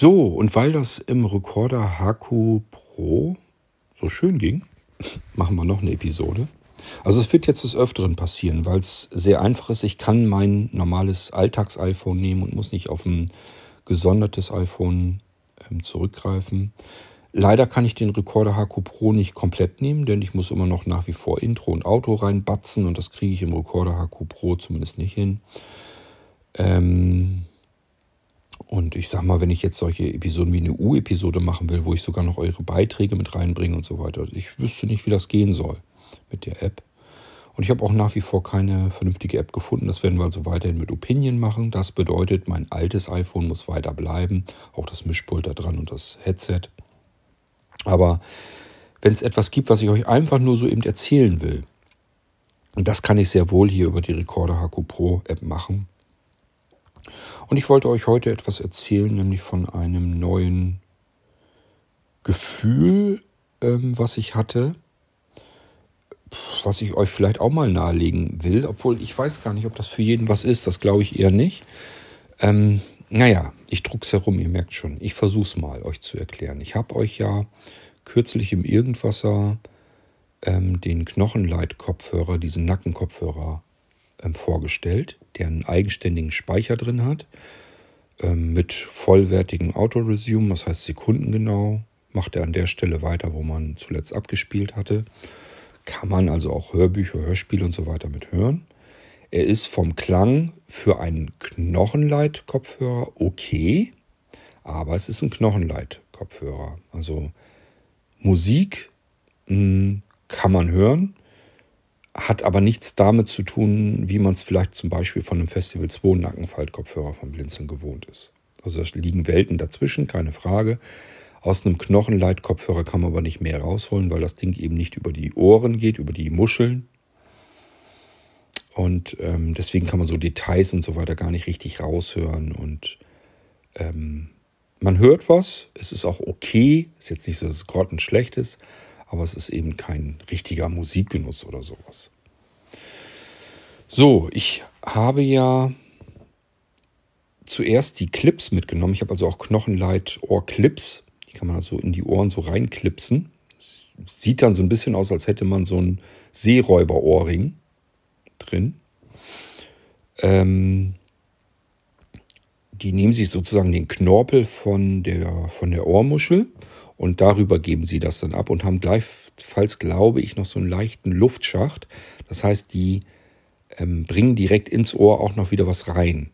So, und weil das im Recorder HQ Pro so schön ging, machen wir noch eine Episode. Also es wird jetzt des Öfteren passieren, weil es sehr einfach ist. Ich kann mein normales Alltags-iPhone nehmen und muss nicht auf ein gesondertes iPhone ähm, zurückgreifen. Leider kann ich den Recorder HQ Pro nicht komplett nehmen, denn ich muss immer noch nach wie vor Intro und Auto reinbatzen und das kriege ich im Recorder HQ Pro zumindest nicht hin. Ähm und ich sag mal, wenn ich jetzt solche Episoden wie eine U-Episode machen will, wo ich sogar noch eure Beiträge mit reinbringe und so weiter, ich wüsste nicht, wie das gehen soll mit der App. Und ich habe auch nach wie vor keine vernünftige App gefunden. Das werden wir also weiterhin mit Opinion machen. Das bedeutet, mein altes iPhone muss weiter bleiben. Auch das Mischpult da dran und das Headset. Aber wenn es etwas gibt, was ich euch einfach nur so eben erzählen will, und das kann ich sehr wohl hier über die Recorder HQ Pro App machen. Und ich wollte euch heute etwas erzählen, nämlich von einem neuen Gefühl, ähm, was ich hatte, was ich euch vielleicht auch mal nahelegen will, obwohl ich weiß gar nicht, ob das für jeden was ist, das glaube ich eher nicht. Ähm, naja, ich druck's herum, ihr merkt schon. Ich versuche es mal, euch zu erklären. Ich habe euch ja kürzlich im Irgendwasser ähm, den Knochenleit-Kopfhörer, diesen Nackenkopfhörer vorgestellt, der einen eigenständigen Speicher drin hat, ähm, mit vollwertigem Auto-Resume, das heißt sekundengenau, macht er an der Stelle weiter, wo man zuletzt abgespielt hatte. Kann man also auch Hörbücher, Hörspiele und so weiter mit hören. Er ist vom Klang für einen Knochenleit-Kopfhörer okay, aber es ist ein Knochenleit-Kopfhörer. Also Musik mh, hm, kann man hören, hat aber nichts damit zu tun, wie man es vielleicht zum Beispiel von einem Festival 2 Nackenfaltkopfhörer vom Blinzeln gewohnt ist. Also da liegen Welten dazwischen, keine Frage. Aus einem Knochenleitkopfhörer kann man aber nicht mehr rausholen, weil das Ding eben nicht über die Ohren geht, über die Muscheln, und ähm, deswegen kann man so Details und so weiter gar nicht richtig raushören. Und ähm, man hört was, es ist auch okay, ist jetzt nicht so, dass es grottenschlecht ist, aber es ist eben kein richtiger Musikgenuss oder sowas. So, ich habe ja zuerst die Clips mitgenommen. Ich habe also auch Knochenleit-Ohrclips. Die kann man also in die Ohren so reinklipsen. Sieht dann so ein bisschen aus, als hätte man so einen Seeräuber-Ohrring drin. Ähm, die nehmen sich sozusagen den Knorpel von der, von der Ohrmuschel und darüber geben sie das dann ab und haben gleichfalls, glaube ich, noch so einen leichten Luftschacht. Das heißt, die ähm, bringen direkt ins Ohr auch noch wieder was rein.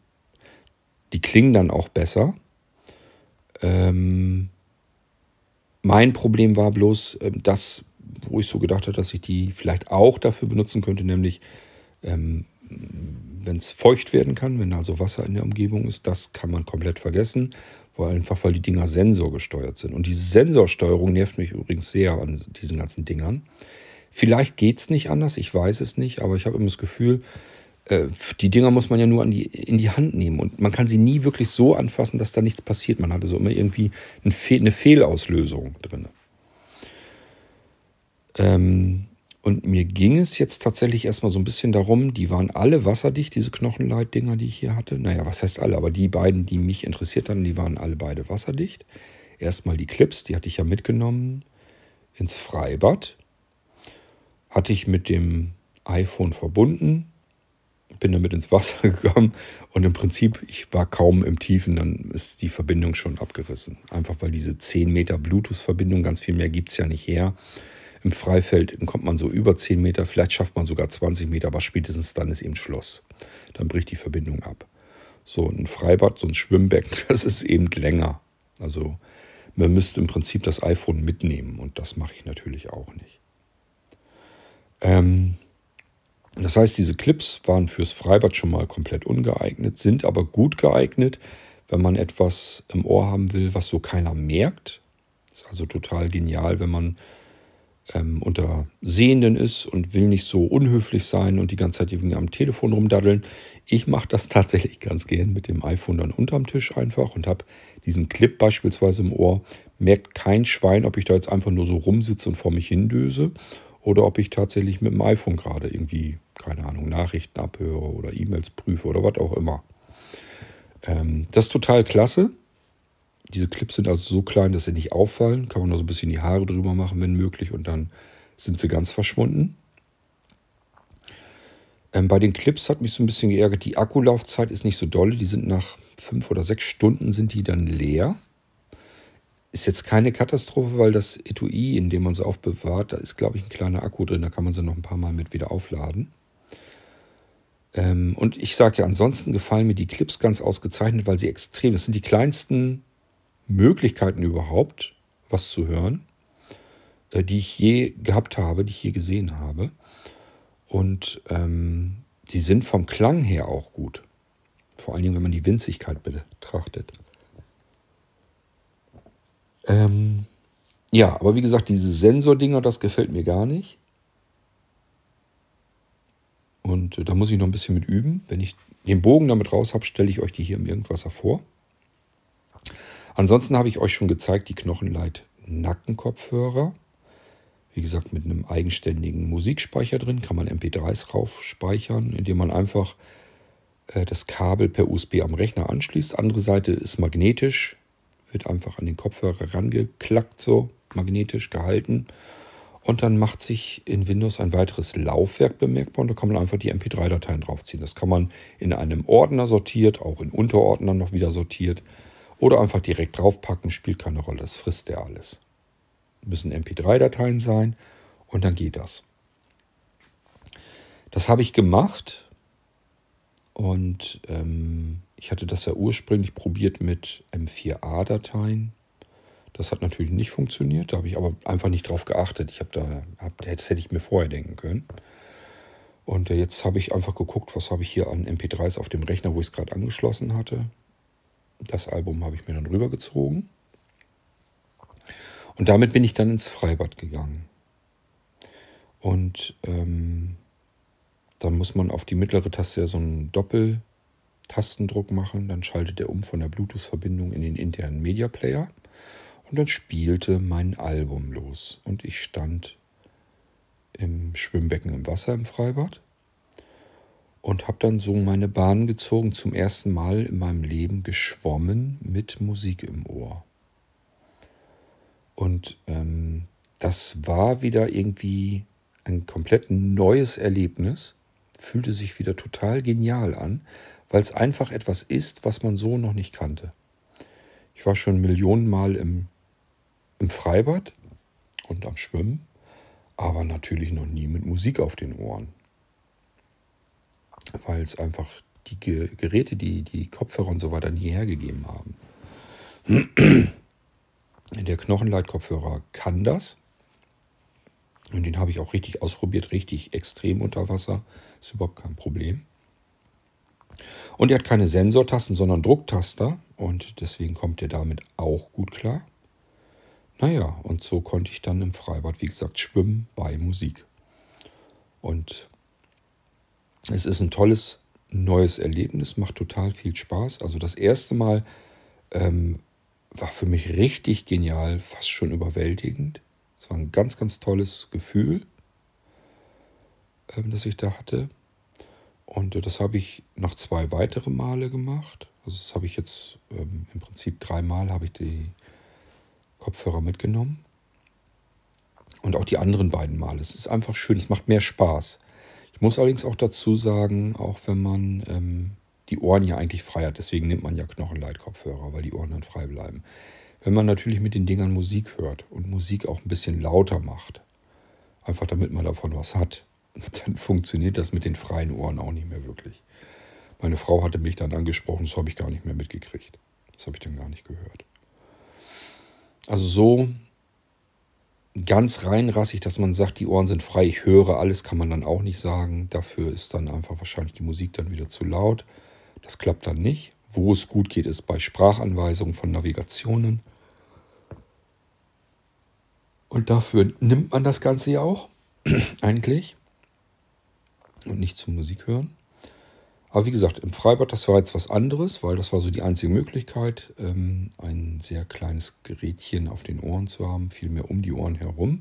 Die klingen dann auch besser. Ähm, mein Problem war bloß äh, das, wo ich so gedacht habe, dass ich die vielleicht auch dafür benutzen könnte, nämlich ähm, wenn es feucht werden kann, wenn also Wasser in der Umgebung ist, das kann man komplett vergessen, weil einfach weil die Dinger sensorgesteuert sind. Und diese Sensorsteuerung nervt mich übrigens sehr an diesen ganzen Dingern. Vielleicht geht es nicht anders, ich weiß es nicht, aber ich habe immer das Gefühl, äh, die Dinger muss man ja nur die, in die Hand nehmen und man kann sie nie wirklich so anfassen, dass da nichts passiert. Man hatte so immer irgendwie eine Fehlauslösung drin. Ähm, und mir ging es jetzt tatsächlich erstmal so ein bisschen darum, die waren alle wasserdicht, diese Knochenleitdinger, die ich hier hatte. Naja, was heißt alle, aber die beiden, die mich interessiert hatten, die waren alle beide wasserdicht. Erstmal die Clips, die hatte ich ja mitgenommen ins Freibad. Hatte ich mit dem iPhone verbunden, bin damit ins Wasser gegangen und im Prinzip, ich war kaum im Tiefen, dann ist die Verbindung schon abgerissen. Einfach weil diese 10 Meter Bluetooth-Verbindung, ganz viel mehr gibt es ja nicht her im Freifeld kommt man so über 10 Meter, vielleicht schafft man sogar 20 Meter, aber spätestens dann ist eben Schluss. Dann bricht die Verbindung ab. So ein Freibad, so ein Schwimmbecken, das ist eben länger. Also man müsste im Prinzip das iPhone mitnehmen und das mache ich natürlich auch nicht. Ähm, das heißt, diese Clips waren fürs Freibad schon mal komplett ungeeignet, sind aber gut geeignet, wenn man etwas im Ohr haben will, was so keiner merkt. Ist also total genial, wenn man ähm, unter Sehenden ist und will nicht so unhöflich sein und die ganze Zeit irgendwie am Telefon rumdaddeln. Ich mache das tatsächlich ganz gern mit dem iPhone dann unterm Tisch einfach und habe diesen Clip beispielsweise im Ohr. Merkt kein Schwein, ob ich da jetzt einfach nur so rumsitze und vor mich hindöse oder ob ich tatsächlich mit dem iPhone gerade irgendwie, keine Ahnung, Nachrichten abhöre oder E-Mails prüfe oder was auch immer. Ähm, das ist total klasse. Diese Clips sind also so klein, dass sie nicht auffallen. Kann man noch so ein bisschen die Haare drüber machen, wenn möglich, und dann sind sie ganz verschwunden. Ähm, bei den Clips hat mich so ein bisschen geärgert, die Akkulaufzeit ist nicht so dolle. Die sind nach fünf oder sechs Stunden sind die dann leer. Ist jetzt keine Katastrophe, weil das Etui, in dem man sie aufbewahrt, da ist, glaube ich, ein kleiner Akku drin. Da kann man sie noch ein paar Mal mit wieder aufladen. Ähm, und ich sage ja, ansonsten gefallen mir die Clips ganz ausgezeichnet, weil sie extrem, das sind die kleinsten Möglichkeiten überhaupt, was zu hören, äh, die ich je gehabt habe, die ich je gesehen habe. Und ähm, die sind vom Klang her auch gut. Vor allen Dingen, wenn man die Winzigkeit betrachtet. Ähm, ja, aber wie gesagt, diese Sensordinger, das gefällt mir gar nicht. Und äh, da muss ich noch ein bisschen mit üben. Wenn ich den Bogen damit raus habe, stelle ich euch die hier im Irgendwasser vor. Ansonsten habe ich euch schon gezeigt, die Knochenleit Nackenkopfhörer. Wie gesagt, mit einem eigenständigen Musikspeicher drin kann man MP3s rauf speichern, indem man einfach äh, das Kabel per USB am Rechner anschließt. Andere Seite ist magnetisch, wird einfach an den Kopfhörer rangeklackt, so magnetisch gehalten. Und dann macht sich in Windows ein weiteres Laufwerk bemerkbar und da kann man einfach die MP3-Dateien draufziehen. Das kann man in einem Ordner sortiert, auch in Unterordnern noch wieder sortiert oder einfach direkt draufpacken, spielt keine Rolle, das frisst der alles müssen MP3-Dateien sein und dann geht das. Das habe ich gemacht und ähm, ich hatte das ja ursprünglich probiert mit M4A-Dateien. Das hat natürlich nicht funktioniert, da habe ich aber einfach nicht drauf geachtet. Ich habe da, hab, das hätte ich mir vorher denken können. Und jetzt habe ich einfach geguckt, was habe ich hier an MP3s auf dem Rechner, wo ich es gerade angeschlossen hatte. Das Album habe ich mir dann rübergezogen. Und damit bin ich dann ins Freibad gegangen. Und ähm, dann muss man auf die mittlere Taste ja so einen Doppeltastendruck machen. Dann schaltet er um von der Bluetooth-Verbindung in den internen Media Player. Und dann spielte mein Album los. Und ich stand im Schwimmbecken im Wasser im Freibad und habe dann so meine Bahn gezogen, zum ersten Mal in meinem Leben geschwommen mit Musik im Ohr. Und ähm, das war wieder irgendwie ein komplett neues Erlebnis. Fühlte sich wieder total genial an, weil es einfach etwas ist, was man so noch nicht kannte. Ich war schon Millionen Mal im, im Freibad und am Schwimmen, aber natürlich noch nie mit Musik auf den Ohren. Weil es einfach die Geräte, die die Kopfhörer und so weiter nie hergegeben haben. Der Knochenleitkopfhörer kann das. Und den habe ich auch richtig ausprobiert, richtig extrem unter Wasser. Ist überhaupt kein Problem. Und er hat keine Sensortasten, sondern Drucktaster. Und deswegen kommt er damit auch gut klar. Naja, und so konnte ich dann im Freibad, wie gesagt, schwimmen bei Musik. Und es ist ein tolles neues Erlebnis, macht total viel Spaß. Also das erste Mal ähm, war für mich richtig genial, fast schon überwältigend. Es war ein ganz, ganz tolles Gefühl, ähm, das ich da hatte. Und äh, das habe ich noch zwei weitere Male gemacht. Also das habe ich jetzt ähm, im Prinzip dreimal habe ich die Kopfhörer mitgenommen. Und auch die anderen beiden Male. Es ist einfach schön, es macht mehr Spaß. Ich muss allerdings auch dazu sagen, auch wenn man ähm, die Ohren ja eigentlich frei hat. Deswegen nimmt man ja Knochenleitkopfhörer, weil die Ohren dann frei bleiben. Wenn man natürlich mit den Dingern Musik hört und Musik auch ein bisschen lauter macht, einfach damit man davon was hat, dann funktioniert das mit den freien Ohren auch nicht mehr wirklich. Meine Frau hatte mich dann angesprochen, das habe ich gar nicht mehr mitgekriegt. Das habe ich dann gar nicht gehört. Also so ganz reinrassig, dass man sagt, die Ohren sind frei, ich höre alles, kann man dann auch nicht sagen. Dafür ist dann einfach wahrscheinlich die Musik dann wieder zu laut. Das klappt dann nicht. Wo es gut geht, ist bei Sprachanweisungen von Navigationen. Und dafür nimmt man das Ganze ja auch, eigentlich. Und nicht zum Musik hören. Aber wie gesagt, im Freibad, das war jetzt was anderes, weil das war so die einzige Möglichkeit, ähm, ein sehr kleines Gerätchen auf den Ohren zu haben, vielmehr um die Ohren herum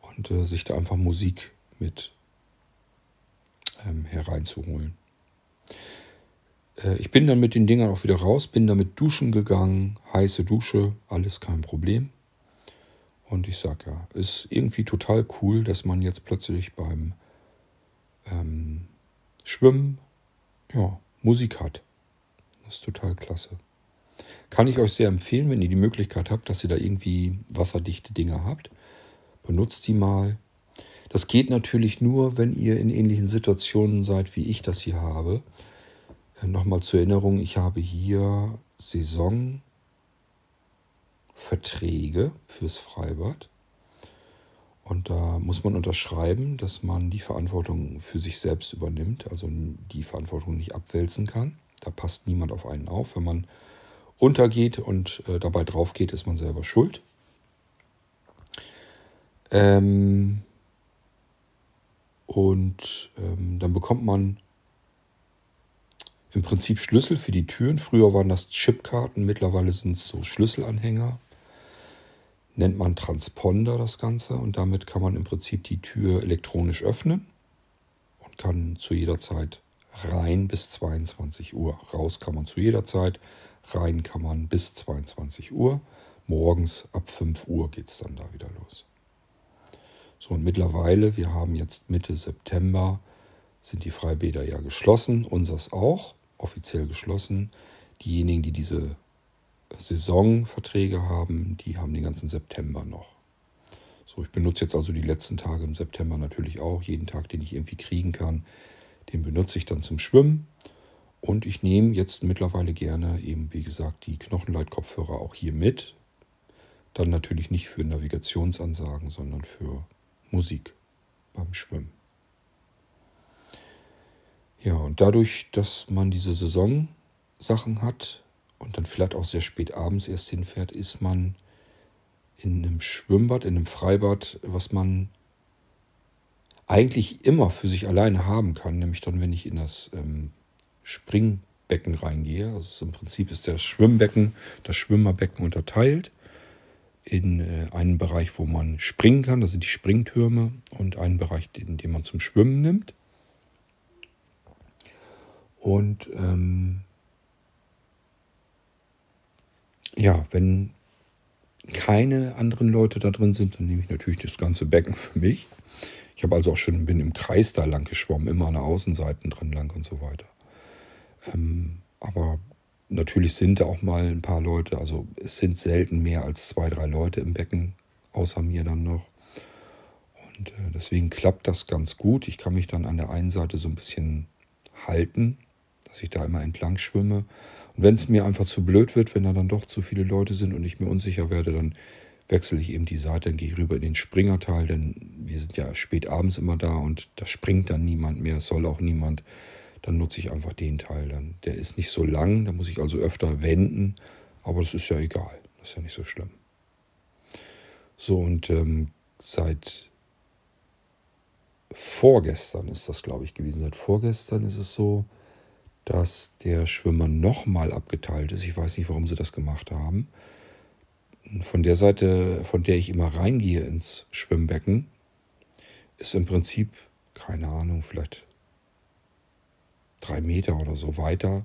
und äh, sich da einfach Musik mit ähm, hereinzuholen. Äh, ich bin dann mit den Dingern auch wieder raus, bin damit duschen gegangen, heiße Dusche, alles kein Problem. Und ich sag ja, ist irgendwie total cool, dass man jetzt plötzlich beim ähm, Schwimmen ja, Musik hat. Das ist total klasse. Kann ich euch sehr empfehlen, wenn ihr die Möglichkeit habt, dass ihr da irgendwie wasserdichte Dinge habt. Benutzt die mal. Das geht natürlich nur, wenn ihr in ähnlichen Situationen seid, wie ich das hier habe. Äh, Nochmal zur Erinnerung, ich habe hier Saisonverträge fürs Freibad. Und da muss man unterschreiben, dass man die Verantwortung für sich selbst übernimmt, also die Verantwortung nicht abwälzen kann. Da passt niemand auf einen auf. Wenn man untergeht und äh, dabei drauf geht, ist man selber schuld. Ähm und ähm, dann bekommt man im Prinzip Schlüssel für die Türen. Früher waren das Chipkarten, mittlerweile sind es so Schlüsselanhänger. Nennt man Transponder das Ganze und damit kann man im Prinzip die Tür elektronisch öffnen und kann zu jeder Zeit rein bis 22 Uhr. Raus kann man zu jeder Zeit, rein kann man bis 22 Uhr. Morgens ab 5 Uhr geht es dann da wieder los. So, und mittlerweile, wir haben jetzt Mitte September, sind die Freibäder ja geschlossen, unseres auch, offiziell geschlossen. Diejenigen, die diese Saisonverträge haben, die haben den ganzen September noch. So, ich benutze jetzt also die letzten Tage im September natürlich auch. Jeden Tag, den ich irgendwie kriegen kann, den benutze ich dann zum Schwimmen. Und ich nehme jetzt mittlerweile gerne eben, wie gesagt, die Knochenleitkopfhörer auch hier mit. Dann natürlich nicht für Navigationsansagen, sondern für Musik beim Schwimmen. Ja, und dadurch, dass man diese Saisonsachen hat und dann vielleicht auch sehr spät abends erst hinfährt, ist man in einem Schwimmbad, in einem Freibad, was man eigentlich immer für sich alleine haben kann, nämlich dann, wenn ich in das ähm, Springbecken reingehe. Also im Prinzip ist das Schwimmbecken, das Schwimmerbecken unterteilt in äh, einen Bereich, wo man springen kann, das sind die Springtürme, und einen Bereich, den, den man zum Schwimmen nimmt. Und ähm, ja, wenn keine anderen Leute da drin sind, dann nehme ich natürlich das ganze Becken für mich. Ich habe also auch schon, bin im Kreis da lang geschwommen, immer an der Außenseite drin lang und so weiter. Ähm, aber natürlich sind da auch mal ein paar Leute, also es sind selten mehr als zwei, drei Leute im Becken, außer mir dann noch. Und äh, deswegen klappt das ganz gut. Ich kann mich dann an der einen Seite so ein bisschen halten, dass ich da immer entlang schwimme. Und wenn es mir einfach zu blöd wird, wenn da dann doch zu viele Leute sind und ich mir unsicher werde, dann wechsle ich eben die Seite, dann gehe ich rüber in den Springerteil, denn wir sind ja spät abends immer da und da springt dann niemand mehr, soll auch niemand. Dann nutze ich einfach den Teil dann. Der ist nicht so lang, da muss ich also öfter wenden, aber das ist ja egal, das ist ja nicht so schlimm. So und ähm, seit vorgestern ist das, glaube ich, gewesen. Seit vorgestern ist es so, dass der Schwimmer nochmal abgeteilt ist. Ich weiß nicht, warum sie das gemacht haben. Von der Seite, von der ich immer reingehe ins Schwimmbecken, ist im Prinzip, keine Ahnung, vielleicht drei Meter oder so weiter,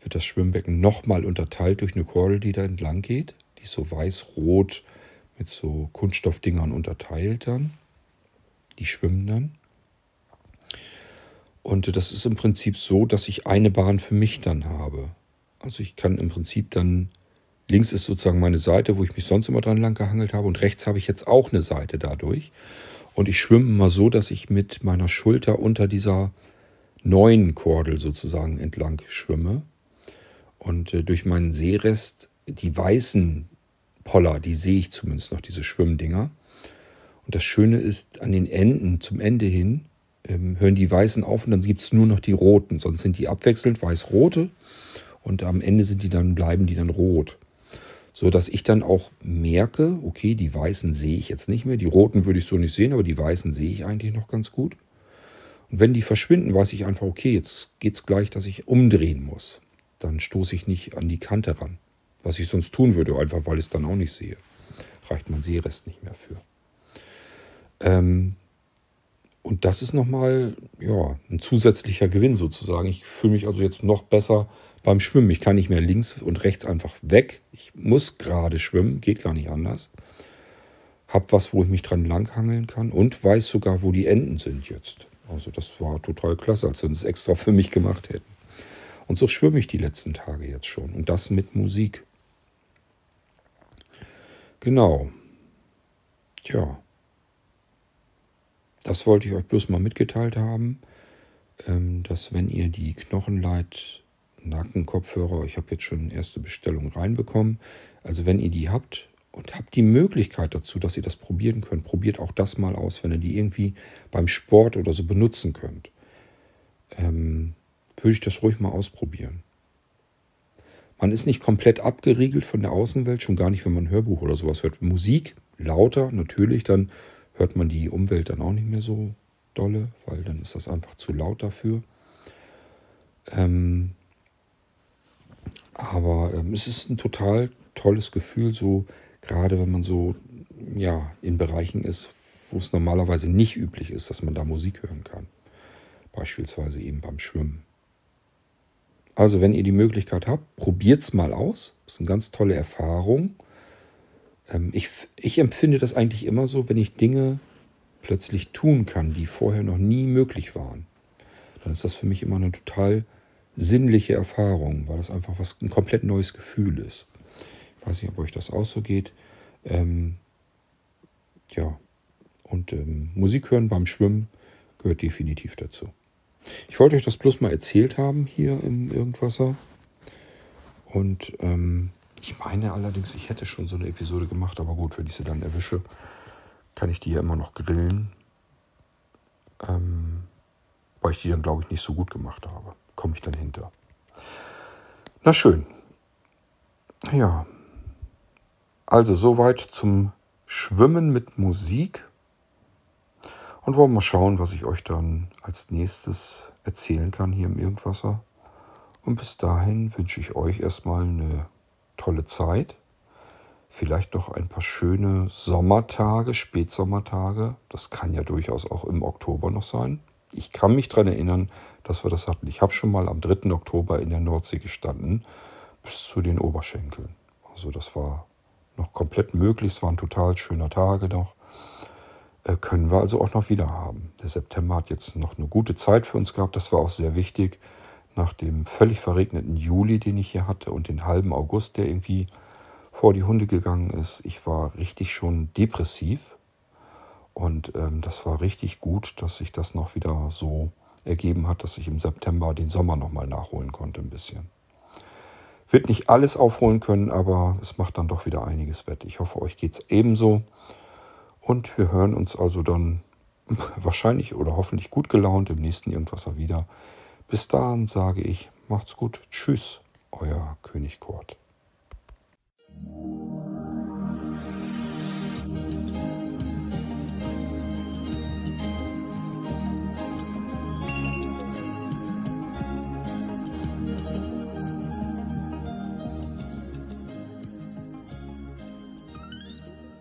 wird das Schwimmbecken nochmal unterteilt durch eine Kordel, die da entlang geht. Die ist so weiß-rot mit so Kunststoffdingern unterteilt dann. Die schwimmen dann. Und das ist im Prinzip so, dass ich eine Bahn für mich dann habe. Also ich kann im Prinzip dann, links ist sozusagen meine Seite, wo ich mich sonst immer dran lang gehangelt habe und rechts habe ich jetzt auch eine Seite dadurch. Und ich schwimme mal so, dass ich mit meiner Schulter unter dieser neuen Kordel sozusagen entlang schwimme. Und äh, durch meinen Seerest, die weißen Poller, die sehe ich zumindest noch, diese Schwimmdinger. Und das Schöne ist, an den Enden, zum Ende hin, ähm, hören die Weißen auf und dann gibt es nur noch die Roten. Sonst sind die abwechselnd weiß-rote und am Ende sind die dann, bleiben die dann rot. So dass ich dann auch merke, okay, die Weißen sehe ich jetzt nicht mehr. Die Roten würde ich so nicht sehen, aber die Weißen sehe ich eigentlich noch ganz gut. Und wenn die verschwinden, weiß ich einfach, okay, jetzt geht es gleich, dass ich umdrehen muss. Dann stoße ich nicht an die Kante ran. Was ich sonst tun würde, einfach weil ich es dann auch nicht sehe. Reicht mein Seerest nicht mehr für. Ähm, und das ist nochmal ja, ein zusätzlicher Gewinn sozusagen. Ich fühle mich also jetzt noch besser beim Schwimmen. Ich kann nicht mehr links und rechts einfach weg. Ich muss gerade schwimmen, geht gar nicht anders. Hab was, wo ich mich dran langhangeln kann und weiß sogar, wo die Enden sind jetzt. Also das war total klasse, als wenn sie es extra für mich gemacht hätten. Und so schwimme ich die letzten Tage jetzt schon. Und das mit Musik. Genau. Tja. Das wollte ich euch bloß mal mitgeteilt haben, ähm, dass wenn ihr die Knochenleit Nackenkopfhörer, ich habe jetzt schon erste Bestellung reinbekommen, also wenn ihr die habt und habt die Möglichkeit dazu, dass ihr das probieren könnt, probiert auch das mal aus, wenn ihr die irgendwie beim Sport oder so benutzen könnt. Ähm, würde ich das ruhig mal ausprobieren. Man ist nicht komplett abgeriegelt von der Außenwelt, schon gar nicht, wenn man ein Hörbuch oder sowas hört. Musik lauter, natürlich, dann hört man die Umwelt dann auch nicht mehr so dolle, weil dann ist das einfach zu laut dafür. Ähm, aber ähm, es ist ein total tolles Gefühl, so gerade wenn man so ja, in Bereichen ist, wo es normalerweise nicht üblich ist, dass man da Musik hören kann. Beispielsweise eben beim Schwimmen. Also wenn ihr die Möglichkeit habt, probiert es mal aus. Das ist eine ganz tolle Erfahrung. Ähm, ich, ich empfinde das eigentlich immer so, wenn ich Dinge plötzlich tun kann, die vorher noch nie möglich waren. Dann ist das für mich immer eine total sinnliche Erfahrung, weil das einfach was ein komplett neues Gefühl ist. Ich weiß nicht, ob euch das auch so geht. Ähm, ja, und ähm, Musik hören beim Schwimmen gehört definitiv dazu. Ich wollte euch das bloß mal erzählt haben hier im Irgendwasser. Und ähm, ich meine allerdings, ich hätte schon so eine Episode gemacht, aber gut, wenn ich sie dann erwische, kann ich die ja immer noch grillen. Ähm, weil ich die dann, glaube ich, nicht so gut gemacht habe. Komme ich dann hinter. Na schön. Ja. Also soweit zum Schwimmen mit Musik. Und wollen wir mal schauen, was ich euch dann als nächstes erzählen kann hier im Irgendwasser. Und bis dahin wünsche ich euch erstmal eine tolle Zeit. Vielleicht noch ein paar schöne Sommertage, Spätsommertage. Das kann ja durchaus auch im Oktober noch sein. Ich kann mich daran erinnern, dass wir das hatten. Ich habe schon mal am 3. Oktober in der Nordsee gestanden, bis zu den Oberschenkeln. Also das war noch komplett möglich. Es war ein total schöner Tage noch. Äh, können wir also auch noch wieder haben. Der September hat jetzt noch eine gute Zeit für uns gehabt. Das war auch sehr wichtig. Nach dem völlig verregneten Juli, den ich hier hatte, und den halben August, der irgendwie vor die Hunde gegangen ist. Ich war richtig schon depressiv. Und ähm, das war richtig gut, dass sich das noch wieder so ergeben hat, dass ich im September den Sommer nochmal nachholen konnte ein bisschen. Wird nicht alles aufholen können, aber es macht dann doch wieder einiges wett. Ich hoffe, euch geht es ebenso. Und wir hören uns also dann wahrscheinlich oder hoffentlich gut gelaunt im nächsten Irgendwasser wieder. Bis dahin sage ich, macht's gut. Tschüss, euer König Kurt.